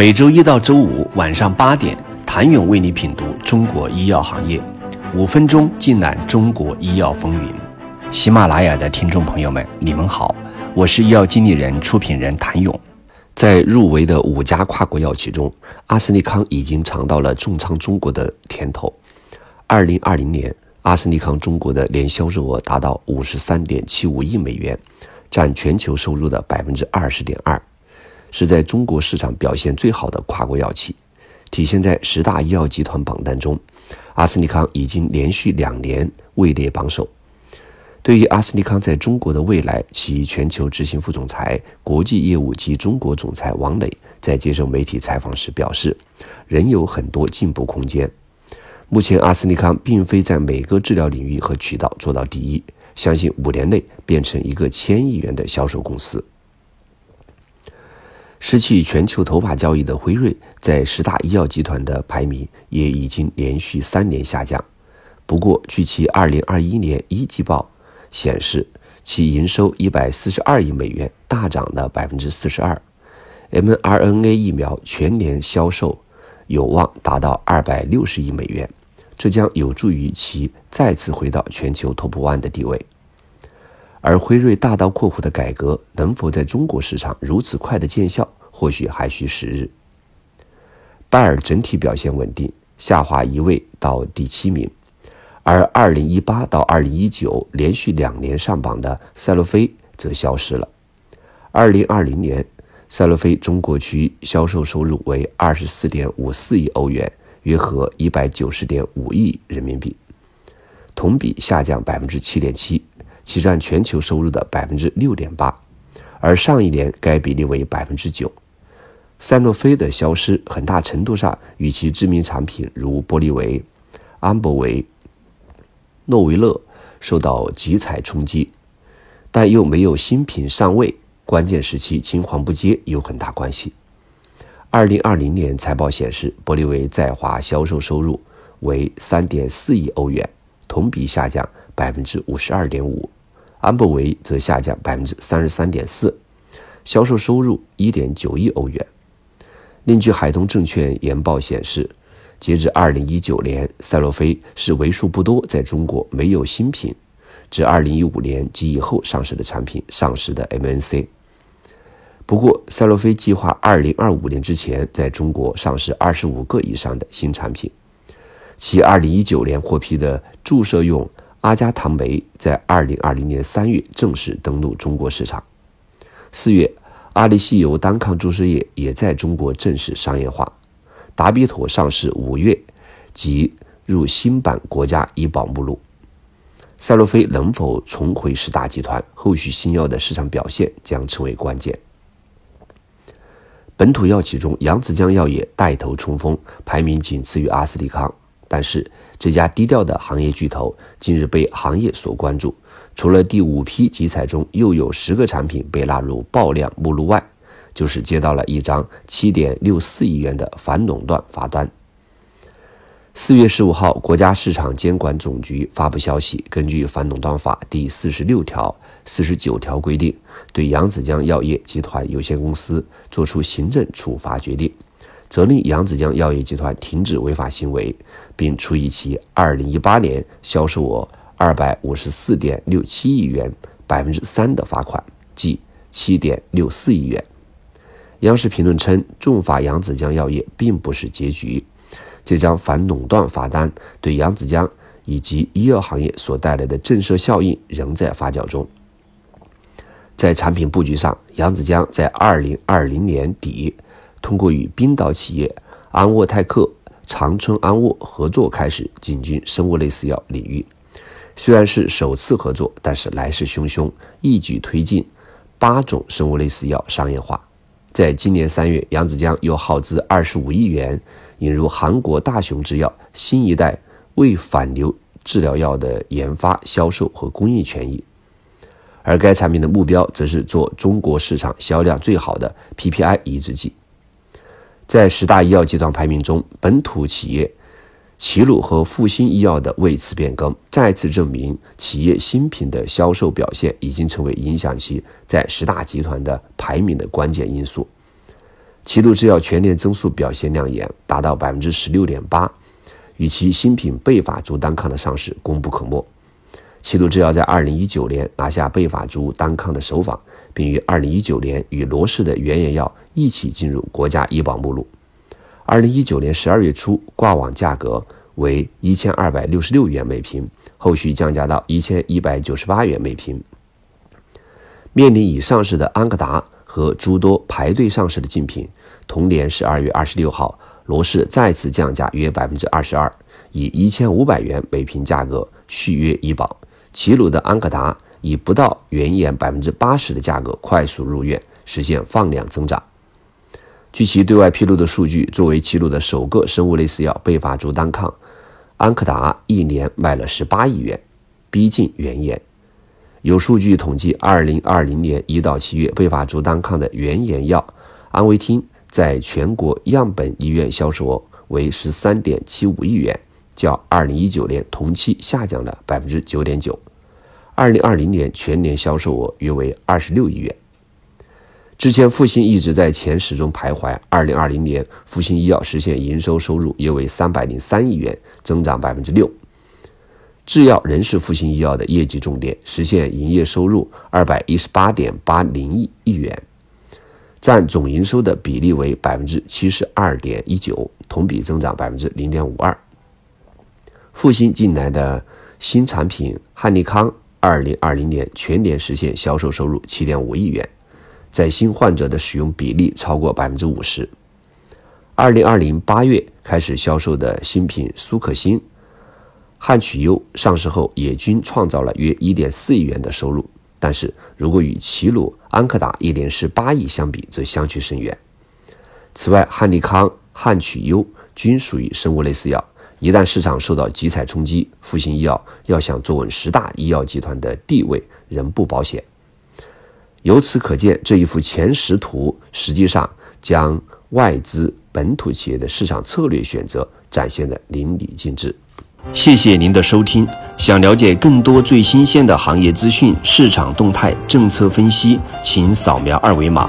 每周一到周五晚上八点，谭勇为你品读中国医药行业，五分钟尽览中国医药风云。喜马拉雅的听众朋友们，你们好，我是医药经理人、出品人谭勇。在入围的五家跨国药企中，阿斯利康已经尝到了重仓中国的甜头。二零二零年，阿斯利康中国的年销售额达到五十三点七五亿美元，占全球收入的百分之二十点二。是在中国市场表现最好的跨国药企，体现在十大医药集团榜单中，阿斯利康已经连续两年位列榜首。对于阿斯利康在中国的未来，其全球执行副总裁、国际业务及中国总裁王磊在接受媒体采访时表示，仍有很多进步空间。目前，阿斯利康并非在每个治疗领域和渠道做到第一，相信五年内变成一个千亿元的销售公司。失去全球头把交椅的辉瑞，在十大医药集团的排名也已经连续三年下降。不过，据其二零二一年一季报显示，其营收一百四十二亿美元，大涨了百分之四十二。mRNA 疫苗全年销售有望达到二百六十亿美元，这将有助于其再次回到全球 top one 的地位。而辉瑞大刀阔斧的改革能否在中国市场如此快的见效，或许还需时日。拜耳整体表现稳定，下滑一位到第七名，而二零一八到二零一九连续两年上榜的赛洛菲则消失了。二零二零年，赛洛菲中国区销售收入为二十四点五四亿欧元，约合一百九十点五亿人民币，同比下降百分之七点七。其占全球收入的百分之六点八，而上一年该比例为百分之九。赛诺菲的消失很大程度上与其知名产品如玻利维、安博维、诺维勒受到集采冲击，但又没有新品上位，关键时期青黄不接有很大关系。二零二零年财报显示，玻利维在华销售收入为三点四亿欧元，同比下降百分之五十二点五。安博维则下降百分之三十三点四，销售收入一点九亿欧元。另据海通证券研报显示，截至二零一九年，赛洛菲是为数不多在中国没有新品，至二零一五年及以后上市的产品上市的 MNC。不过，赛洛菲计划二零二五年之前在中国上市二十五个以上的新产品。其二零一九年获批的注射用。阿加糖酶在二零二零年三月正式登陆中国市场。四月，阿利西尤单抗注射液也在中国正式商业化。达比妥上市五月即入新版国家医保目录。赛洛菲能否重回十大集团？后续新药的市场表现将成为关键。本土药企中，扬子江药业带头冲锋，排名仅次于阿斯利康。但是，这家低调的行业巨头近日被行业所关注。除了第五批集采中又有十个产品被纳入爆量目录外，就是接到了一张七点六四亿元的反垄断罚单。四月十五号，国家市场监管总局发布消息，根据反垄断法第四十六条、四十九条规定，对扬子江药业集团有限公司作出行政处罚决定。责令扬子江药业集团停止违法行为，并处以其二零一八年销售额二百五十四点六七亿元百分之三的罚款，即七点六四亿元。央视评论称，重罚扬子江药业并不是结局，这张反垄断罚单对扬子江以及医药行业所带来的震慑效应仍在发酵中。在产品布局上，扬子江在二零二零年底。通过与冰岛企业安沃泰克、长春安沃合作，开始进军生物类似药领域。虽然是首次合作，但是来势汹汹，一举推进八种生物类似药商业化。在今年三月，扬子江又耗资二十五亿元引入韩国大雄制药新一代胃反流治疗药的研发、销售和供应权益，而该产品的目标则是做中国市场销量最好的 PPI 抑制剂。在十大医药集团排名中，本土企业齐鲁和复星医药的位次变更，再次证明企业新品的销售表现已经成为影响其在十大集团的排名的关键因素。齐鲁制药全年增速表现亮眼，达到百分之十六点八，与其新品贝法珠单抗的上市功不可没。齐鲁制药在二零一九年拿下贝法珠单抗的首仿，并于二零一九年与罗氏的原研药一起进入国家医保目录。二零一九年十二月初挂网价格为一千二百六十六元每瓶，后续降价到一千一百九十八元每瓶。面临已上市的安克达。和诸多排队上市的竞品，同年十二月二十六号，罗氏再次降价约百分之二十二，以一千五百元每瓶价格续约医保。齐鲁的安可达以不到原研百分之八十的价格快速入院，实现放量增长。据其对外披露的数据，作为齐鲁的首个生物类似药贝法珠单抗，安可达一年卖了十八亿元，逼近原研。有数据统计，二零二零年一到七月，贝法珠单抗的原研药安维汀在全国样本医院销售额为十三点七五亿元，较二零一九年同期下降了百分之九点九。二零二零年全年销售额约为二十六亿元。之前复星一直在前十中徘徊，二零二零年复星医药实现营收收入约为三百零三亿元，增长百分之六。制药仍是复星医药的业绩重点，实现营业收入二百一十八点八零亿亿元，占总营收的比例为百分之七十二点一九，同比增长百分之零点五二。复星近来的新产品汉利康，二零二零年全年实现销售收入七点五亿元，在新患者的使用比例超过百分之五十。二零二零八月开始销售的新品苏可欣。汉曲优上市后也均创造了约一点四亿元的收入，但是如果与齐鲁、安克达一点十八亿相比，则相去甚远。此外，汉利康、汉曲优均属于生物类似药，一旦市场受到集采冲击，复星医药要想坐稳十大医药集团的地位，仍不保险。由此可见，这一幅前十图实际上将外资、本土企业的市场策略选择展现的淋漓尽致。谢谢您的收听。想了解更多最新鲜的行业资讯、市场动态、政策分析，请扫描二维码